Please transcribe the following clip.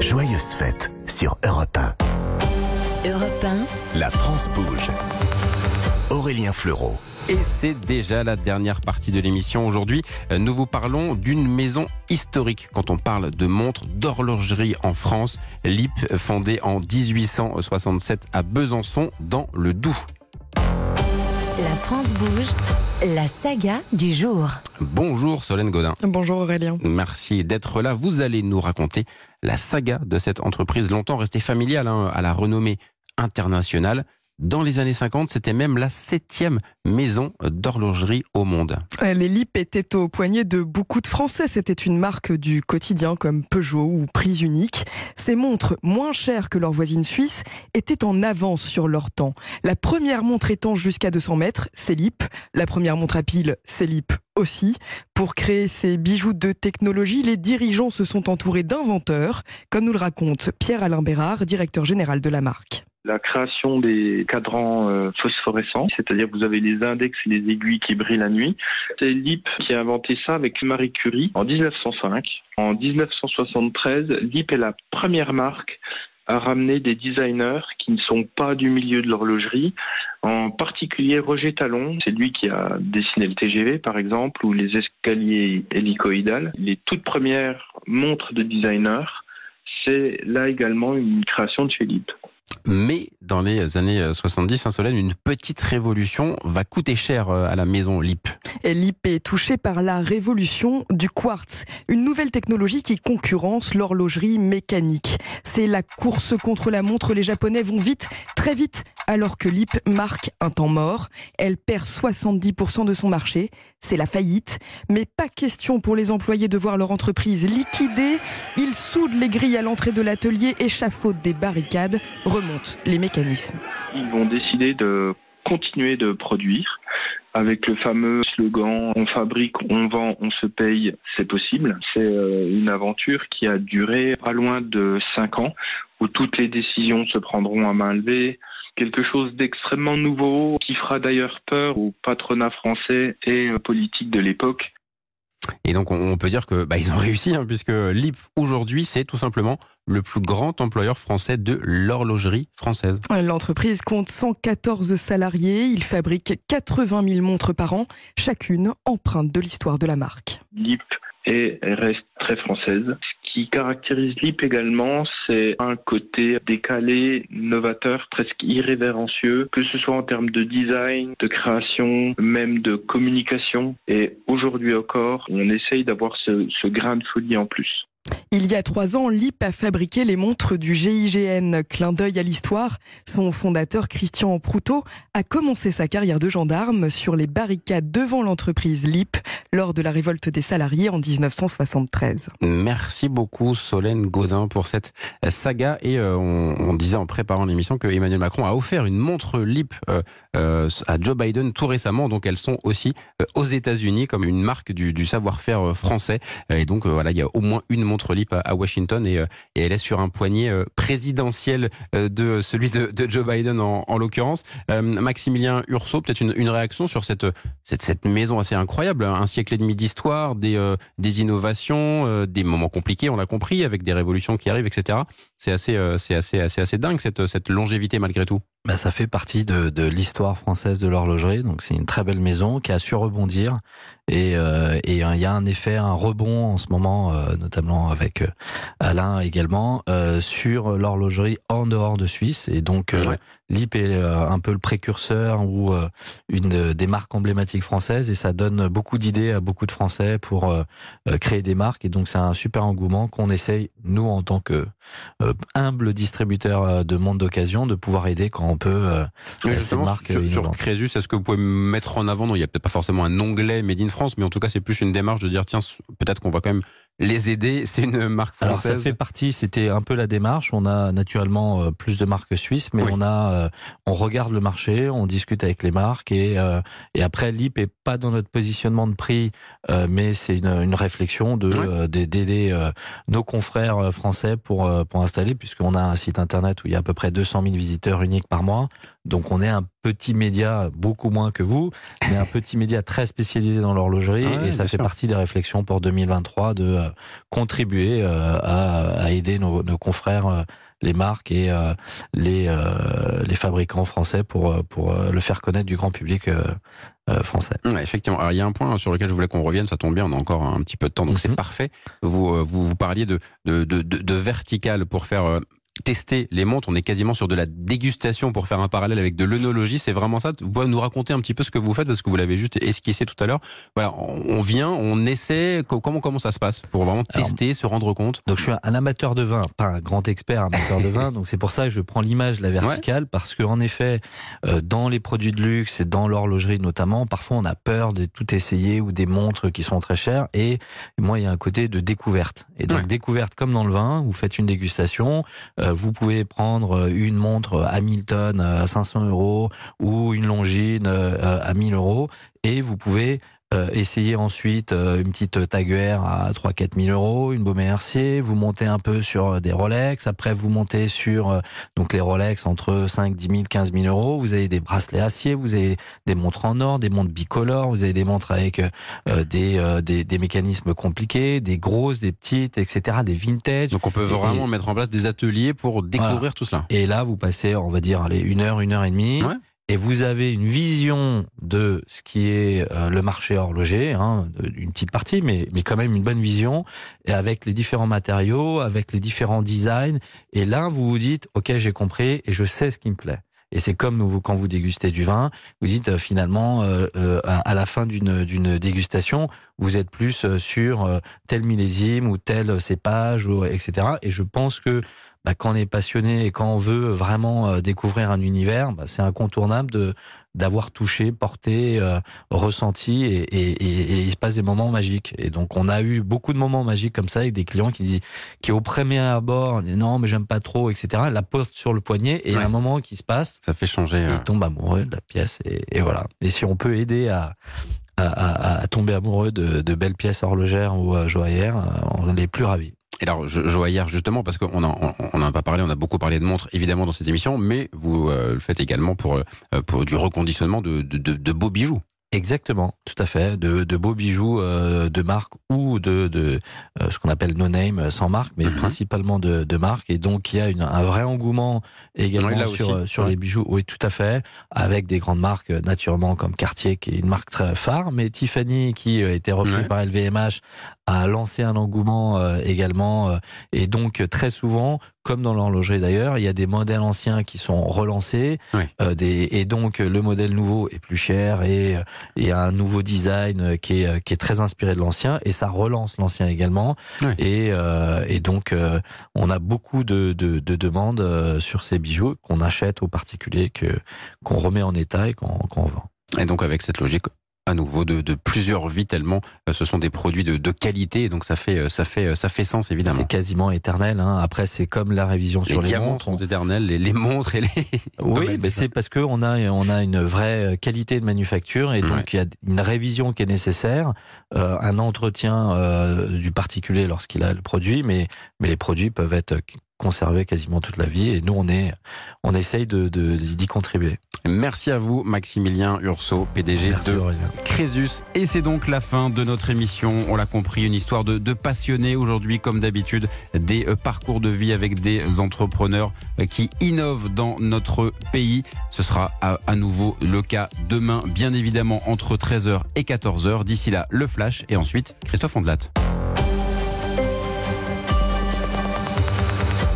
Joyeuse fête sur Europe 1. Europe 1, La France bouge. Aurélien Fleureau. Et c'est déjà la dernière partie de l'émission. Aujourd'hui, euh, nous vous parlons d'une maison historique. Quand on parle de montres d'horlogerie en France, LIP, fondée en 1867 à Besançon, dans le Doubs. la France bouge, la saga du jour. Bonjour Solène Godin. Bonjour Aurélien. Merci d'être là. Vous allez nous raconter la saga de cette entreprise longtemps restée familiale hein, à la renommée internationale. Dans les années 50, c'était même la septième maison d'horlogerie au monde. Les LIP étaient au poignet de beaucoup de Français. C'était une marque du quotidien comme Peugeot ou Prise Unique. Ces montres, moins chères que leurs voisines suisses, étaient en avance sur leur temps. La première montre étant jusqu'à 200 mètres, c'est LIP. La première montre à pile, c'est LIP aussi. Pour créer ces bijoux de technologie, les dirigeants se sont entourés d'inventeurs, comme nous le raconte Pierre-Alain Bérard, directeur général de la marque. La création des cadrans euh, phosphorescents, c'est-à-dire vous avez les index et les aiguilles qui brillent la nuit. C'est LIP qui a inventé ça avec Marie Curie en 1905. En 1973, LIP est la première marque à ramener des designers qui ne sont pas du milieu de l'horlogerie, en particulier Roger Talon, c'est lui qui a dessiné le TGV par exemple, ou les escaliers hélicoïdales. Les toutes premières montres de designers, c'est là également une création de chez. Mais dans les années 70, un Solène, une petite révolution va coûter cher euh, à la maison LIP. LIP est touché par la révolution du quartz, une nouvelle technologie qui concurrence l'horlogerie mécanique. C'est la course contre la montre, les Japonais vont vite, très vite, alors que LIP marque un temps mort. Elle perd 70% de son marché, c'est la faillite. Mais pas question pour les employés de voir leur entreprise liquidée. Ils soudent les grilles à l'entrée de l'atelier, échafaudent des barricades, remontent les mécanismes. Ils vont décider de continuer de produire avec le fameux slogan on fabrique, on vend, on se paye, c'est possible. C'est euh, une aventure qui a duré pas loin de cinq ans où toutes les décisions se prendront à main levée. Quelque chose d'extrêmement nouveau qui fera d'ailleurs peur au patronat français et euh, politique de l'époque. Et donc, on- peut dire que bah, ils ont réussi, hein, puisque LIP aujourd'hui, c'est tout simplement le plus grand employeur français de l'horlogerie française. L'entreprise compte 114 salariés. Il fabrique 80 000 montres par an, chacune empreinte de l'histoire de la marque. LIP est reste très française. Qui caractérise LIP également, c'est un côté décalé, novateur, presque irrévérencieux, que ce soit en termes de design, de création, même de communication. Et aujourd'hui encore, on essaye d'avoir ce, ce grain de folie en plus. Il y a trois ans, LIP a fabriqué les montres du GIGN. Clin d'œil à l'histoire, son fondateur Christian Proutot a commencé sa carrière de gendarme sur les barricades devant l'entreprise LIP lors de la révolte des salariés en 1973. Merci beaucoup Solène Gaudin pour cette saga. Et euh, on, disait en préparant l'émission que Emmanuel Macron a offert une montre LIP euh, euh, à Joe Biden tout récemment. Donc elles sont aussi aux États-Unis comme une marque du, du savoir-faire français. Et donc voilà, il y a au moins une montre LIP à, à Washington et, euh, et elle est sur un poignet euh, présidentiel euh, de celui de, Joe Biden en, en l'occurrence. Maximilien Urso, peut-être une, une réaction sur cette, cette, cette maison assez incroyable, un siècle et demi d'histoire, des, des innovations, des moments compliqués, on l'a compris, avec des révolutions qui arrivent, etc. C'est assez, c'est assez, assez, assez dingue cette, cette longévité malgré tout. Bah, ça fait partie de, de l'histoire française de l'horlogerie. Donc c'est une très belle maison qui a su rebondir. Et euh, et il y a un effet, un rebond en ce moment, euh, notamment avec euh, Alain également, euh, sur l'horlogerie en dehors de Suisse. Et donc euh, Ouais. LIP est euh, un peu le précurseur ou euh, une de- des marques emblématiques françaises. Et ça donne beaucoup d'idées à beaucoup de Français pour euh, euh, créer des marques. Et donc c'est un super engouement qu'on essaye, nous en tant que euh, humble distributeur euh, de montres d'occasion, de pouvoir aider quand on peut euh, ces marques sur, sur. Crésus, est-ce que vous pouvez mettre en avant, non, il y a peut-être pas forcément un onglet Made in Mais en tout cas, c'est plus une démarche de dire, tiens, peut-être qu'on va quand même les aider. C'est une marque Alors française. ça fait partie, c'était un peu la démarche. On a naturellement euh, plus de marques suisses, mais Oui. on a, euh, on regarde le marché, on discute avec les marques et euh, et après l'IP est pas dans notre positionnement de prix, mais c'est une, une réflexion de d'aider nos confrères français pour pour installer, puisqu'on a un site internet où il y a à peu près 200 000 visiteurs uniques par mois. Donc on est un petit média, beaucoup moins que vous, mais un petit média très spécialisé dans l'horlogerie Ah ouais, et ça fait sûr. partie des réflexions pour 2023 de contribuer euh, à, à aider nos, nos confrères, euh, les marques et euh, les, euh, les fabricants français pour, pour euh, le faire connaître du grand public français. Ouais, effectivement. Alors, il y a un point sur lequel je voulais qu'on revienne, ça tombe bien, on a encore un petit peu de temps, donc c'est Mhm. parfait. Vous, vous, vous parliez de, de, de, vertical pour faire tester les montres. On est quasiment sur de la dégustation pour faire un parallèle avec de l'œnologie. C'est vraiment ça. Vous pouvez nous raconter un petit peu ce que vous faites parce que vous l'avez juste esquissé tout à l'heure. Voilà, on vient, on essaie. Co- Comment, comment ça se passe pour vraiment Alors, tester, se rendre compte? Donc je suis un amateur de vin, pas un grand expert amateur de vin. Donc c'est pour ça que je prends l'image de la verticale parce que en effet, euh, dans les produits de luxe et dans l'horlogerie notamment, parfois on a peur de tout essayer ou des montres qui sont très chères. Et moi, il y a un côté de découverte. Et donc Ouais. découverte comme dans le vin, vous faites une dégustation, euh, vous pouvez prendre une montre Hamilton euh, à 500 euros ou une Longines euh, à 1000 euros et vous pouvez euh, essayer ensuite euh, une petite Taguer à 3-4 000 euros, une Baume Mercier, vous montez un peu sur euh, des Rolex, après vous montez sur euh, donc les Rolex entre 5, 10 000, 15 000 euros, vous avez des bracelets acier, vous avez des montres en or, des montres bicolores, vous avez des montres avec des, des, des mécanismes compliqués, des grosses, des petites, etc., des vintage. Donc on peut Et- vraiment mettre en place des ateliers pour découvrir tout cela. Et là, vous passez, on va dire, allez, une heure, une heure et demie. Ouais. Et vous avez une vision de ce qui est euh, le marché horloger, hein, une petite partie, mais, mais quand même une bonne vision, et avec les différents matériaux, avec les différents designs. Et là, vous vous dites, OK, j'ai compris et je sais ce qui me plaît. Et c'est comme vous, quand vous dégustez du vin, vous dites euh, finalement, euh, euh, à, la fin d'une dégustation, vous êtes plus sur tel millésime ou tel cépage, ou, etc. Et je pense que bah, quand on est passionné et quand on veut vraiment euh, découvrir un univers, bah, c'est incontournable de d'avoir touché, porté, euh, ressenti, et, et, et, et il se passe des moments magiques. Et donc on a eu beaucoup de moments magiques comme ça avec des clients qui disent, qui au premier abord, disent, non mais j'aime pas trop, etc. La porte sur le poignet et il y a Ouais. un moment qui se passe, Ça fait changer. et euh, ils tombent amoureux de la pièce et, et voilà. Et si on peut aider à à, à- à tomber amoureux de, de belles pièces horlogères ou joaillères, on est plus ravis. Et alors, je, joaillère, justement, parce qu'on n'en on, a pas parlé, on a beaucoup parlé de montres, évidemment, dans cette émission, mais vous euh, le faites également pour, euh, du reconditionnement de beaux bijoux. Exactement, tout à fait. De, de beaux bijoux euh, de marque ou de, de euh, ce qu'on appelle no name, euh, sans marque, mais Mhm. principalement de, de marque. Et donc il y a une, un vrai engouement également Oui, sur, aussi. sur Ouais. les bijoux. Oui, tout à fait. Avec des grandes marques, naturellement, comme Cartier, qui est une marque très phare, mais Tiffany, qui a été repris Ouais. par LVMH, a lancé un engouement euh, également. et donc très souvent, comme dans l'horlogerie d'ailleurs, il y a des modèles anciens qui sont relancés. Euh, des, et donc le modèle nouveau est plus cher et, euh, et a un nouveau design euh, qui est, qui est très inspiré de l'ancien et ça relance l'ancien également. Et, euh, et donc euh, on a beaucoup de, de, de demandes sur ces bijoux qu'on achète aux particuliers, que qu'on remet en état et qu'on qu'on vend. Et donc, avec cette logique, à nouveau, de, de plusieurs vies, tellement euh, ce sont des produits de, de qualité, donc ça fait, euh, ça fait, euh, ça fait sens, évidemment. C'est quasiment éternel. Hein. Après, c'est comme la révision Les sur les diamants montres. sont éternels, les, les montres et les. Oui, mais c'est parce que on a on a une vraie qualité de manufacture et donc Ouais. il y a une révision qui est nécessaire, euh, un entretien euh, du particulier lorsqu'il a le produit, mais mais les produits peuvent être conservés quasiment toute la vie et nous on est on essaye de de- d'y contribuer. Merci à vous, Maximilien Urso, PDG Merci de Aurélien. Crésus. Et c'est donc la fin de notre émission. On l'a compris, une histoire de, de passionnés aujourd'hui, comme d'habitude, des euh, parcours de vie avec des entrepreneurs euh, qui innovent dans notre pays. Ce sera à, à nouveau le cas demain, bien évidemment, entre 13h et 14h. D'ici là, le flash et ensuite Christophe Ondelat.